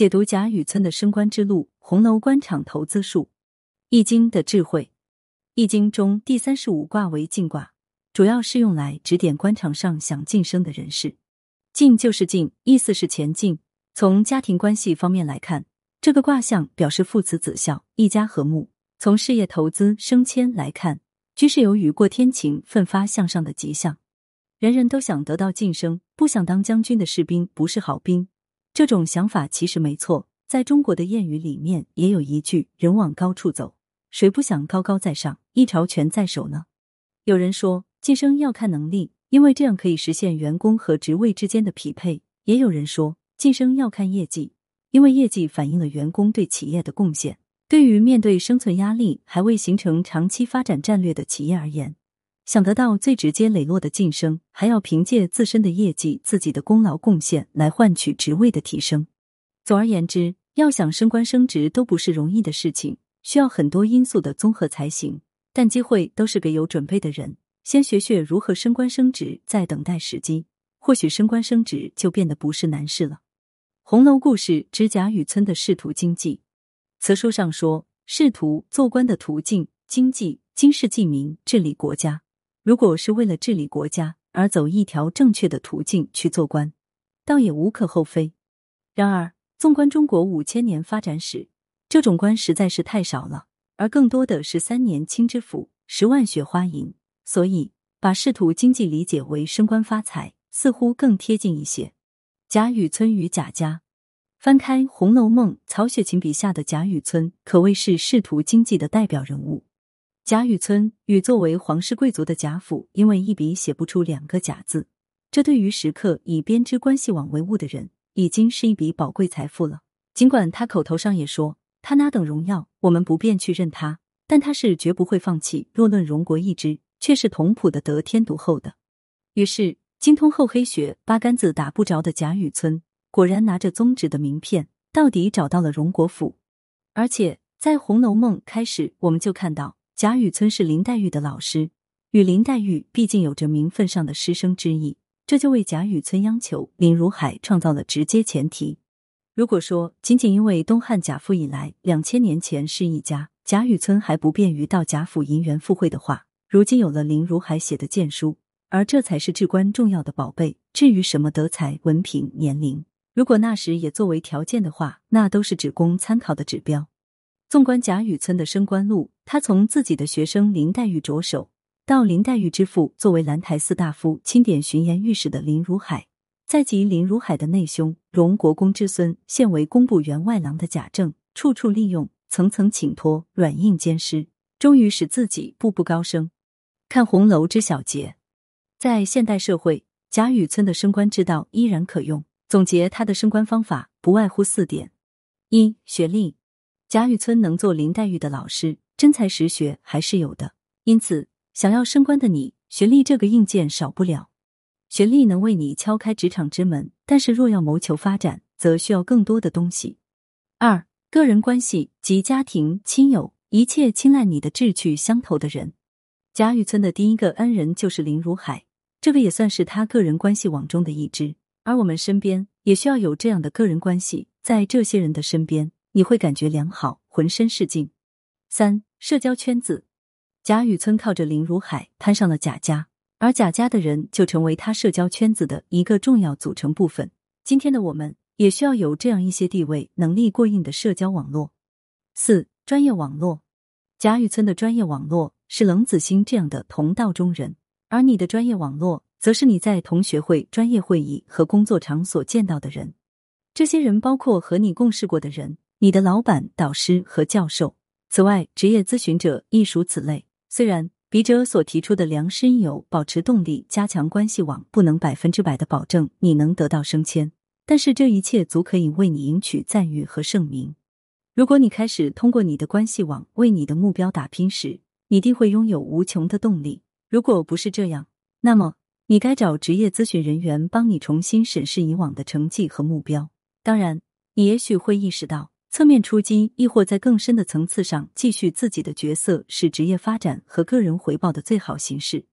解读贾雨村的升官之路，红楼官场投资术，易经的智慧。易经中第三十五卦为进卦，主要是用来指点官场上想晋升的人士。进就是进，意思是前进。从家庭关系方面来看，这个卦象表示父慈子孝，一家和睦。从事业投资升迁来看，居是有雨过天晴、奋发向上的迹象。人人都想得到晋升，不想当将军的士兵不是好兵。这种想法其实没错，在中国的谚语里面也有一句“人往高处走”，谁不想高高在上，一朝权在手呢？有人说晋升要看能力，因为这样可以实现员工和职位之间的匹配；也有人说晋升要看业绩，因为业绩反映了员工对企业的贡献。对于面对生存压力还未形成长期发展战略的企业而言，想得到最直接磊落的晋升，还要凭借自身的业绩、自己的功劳贡献来换取职位的提升。总而言之，要想升官升职都不是容易的事情，需要很多因素的综合才行。但机会都是给有准备的人，先学学如何升官升职，再等待时机，或许升官升职就变得不是难事了。《红楼故事之贾雨村的仕途经济》，词书上说，仕途做官的途径，经济经世济民，治理国家。如果是为了治理国家而走一条正确的途径去做官，倒也无可厚非。然而，纵观中国五千年发展史，这种官实在是太少了，而更多的是三年清知府，十万雪花银。所以，把仕途经济理解为升官发财，似乎更贴近一些。贾雨村与贾家，翻开《红楼梦》，曹雪芹笔下的贾雨村可谓是仕途经济的代表人物。贾雨村与作为皇室贵族的贾府，因为一笔写不出两个贾字，这对于时刻以编织关系网为务的人，已经是一笔宝贵财富了。尽管他口头上也说他哪等荣耀，我们不便去认他，但他是绝不会放弃。若论荣国一支，却是同谱的得天独厚的。于是精通厚黑学、八竿子打不着的贾雨村，果然拿着宗旨的名片，到底找到了荣国府。而且在《红楼梦》开始，我们就看到。贾雨村是林黛玉的老师，与林黛玉毕竟有着名分上的师生之意，这就为贾雨村央求林如海创造了直接前提。如果说仅仅因为东汉贾府以来两千年前是一家，贾雨村还不便于到贾府银元赴会的话，如今有了林如海写的荐书，而这才是至关重要的宝贝。至于什么德才、文凭、年龄，如果那时也作为条件的话，那都是只供参考的指标。纵观贾雨村的升官路，他从自己的学生林黛玉着手，到林黛玉之父作为兰台四大夫钦点巡盐御史的林如海，再及林如海的内兄荣国公之孙，现为工部员外郎的贾政，处处利用，层层请托，软硬兼施，终于使自己步步高升。看红楼之小节，在现代社会，贾雨村的升官之道依然可用。总结他的升官方法，不外乎四点：一、学历。贾雨村能做林黛玉的老师，真才实学还是有的。因此，想要升官的你，学历这个硬件少不了。学历能为你敲开职场之门，但是若要谋求发展，则需要更多的东西。二，个人关系及家庭、亲友，一切青睐你的志趣相投的人。贾雨村的第一个恩人就是林如海，这个也算是他个人关系网中的一支。而我们身边也需要有这样的个人关系，在这些人的身边。你会感觉良好，浑身是劲。三、社交圈子，贾雨村靠着林如海攀上了贾家，而贾家的人就成为他社交圈子的一个重要组成部分。今天的我们也需要有这样一些地位、能力过硬的社交网络。四、专业网络，贾雨村的专业网络是冷子兴这样的同道中人，而你的专业网络，则是你在同学会、专业会议和工作场所见到的人。这些人包括和你共事过的人。你的老板、导师和教授。此外，职业咨询者亦属此类。虽然笔者所提出的良师益友、保持动力、加强关系网，不能百分之百的保证你能得到升迁，但是这一切足可以为你赢取赞誉和盛名。如果你开始通过你的关系网为你的目标打拼时，你定会拥有无穷的动力。如果不是这样，那么你该找职业咨询人员帮你重新审视以往的成绩和目标。当然，你也许会意识到。侧面出击，亦或在更深的层次上继续自己的角色，是职业发展和个人回报的最好形式。